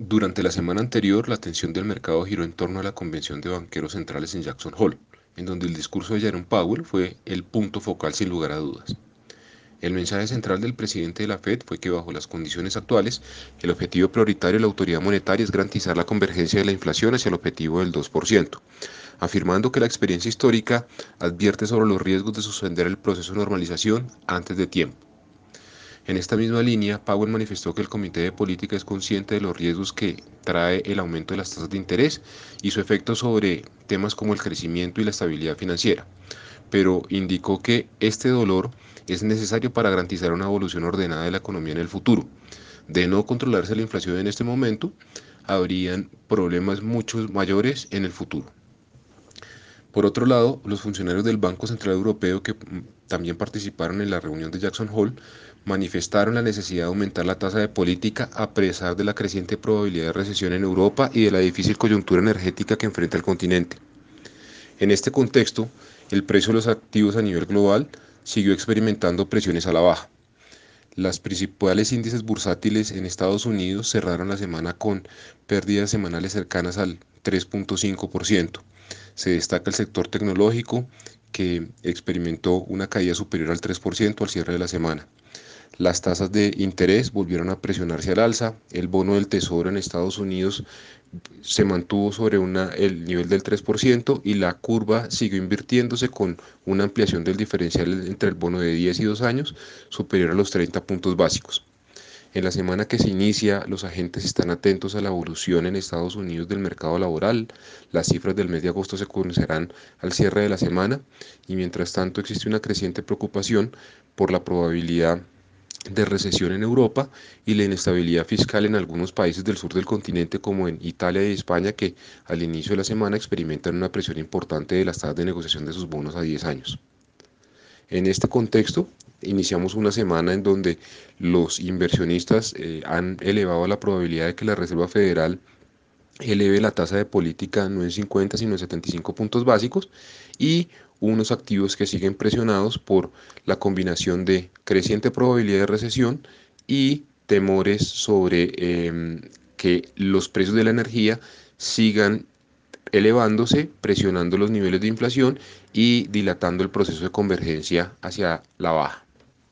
Durante la semana anterior, la atención del mercado giró en torno a la convención de banqueros centrales en Jackson Hole, en donde el discurso de Jerome Powell fue el punto focal sin lugar a dudas. El mensaje central del presidente de la Fed fue que bajo las condiciones actuales, el objetivo prioritario de la autoridad monetaria es garantizar la convergencia de la inflación hacia el objetivo del 2%, afirmando que la experiencia histórica advierte sobre los riesgos de suspender el proceso de normalización antes de tiempo. En esta misma línea, Powell manifestó que el Comité de Política es consciente de los riesgos que trae el aumento de las tasas de interés y su efecto sobre temas como el crecimiento y la estabilidad financiera, pero indicó que este dolor es necesario para garantizar una evolución ordenada de la economía en el futuro. De no controlarse la inflación en este momento, habrían problemas muchos mayores en el futuro. Por otro lado, los funcionarios del Banco Central Europeo que también participaron en la reunión de Jackson Hole manifestaron la necesidad de aumentar la tasa de política a pesar de la creciente probabilidad de recesión en Europa y de la difícil coyuntura energética que enfrenta el continente. En este contexto, el precio de los activos a nivel global siguió experimentando presiones a la baja. Las principales índices bursátiles en Estados Unidos cerraron la semana con pérdidas semanales cercanas al 3.5%. Se destaca el sector tecnológico que experimentó una caída superior al 3% al cierre de la semana. Las tasas de interés volvieron a presionarse al alza. El bono del Tesoro en Estados Unidos se mantuvo sobre una, el nivel del 3% y la curva siguió invirtiéndose con una ampliación del diferencial entre el bono de 10 y 2 años superior a los 30 puntos básicos. En la semana que se inicia, los agentes están atentos a la evolución en Estados Unidos del mercado laboral. Las cifras del mes de agosto se conocerán al cierre de la semana y mientras tanto existe una creciente preocupación por la probabilidad de recesión en Europa y la inestabilidad fiscal en algunos países del sur del continente como en Italia y España que al inicio de la semana experimentan una presión importante de las tasas de negociación de sus bonos a 10 años. En este contexto, iniciamos una semana en donde los inversionistas eh, han elevado la probabilidad de que la Reserva Federal eleve la tasa de política no en 50 sino en 75 puntos básicos y unos activos que siguen presionados por la combinación de creciente probabilidad de recesión y temores sobre em, que los precios de la energía sigan elevándose, presionando los niveles de inflación y dilatando el proceso de convergencia hacia la baja.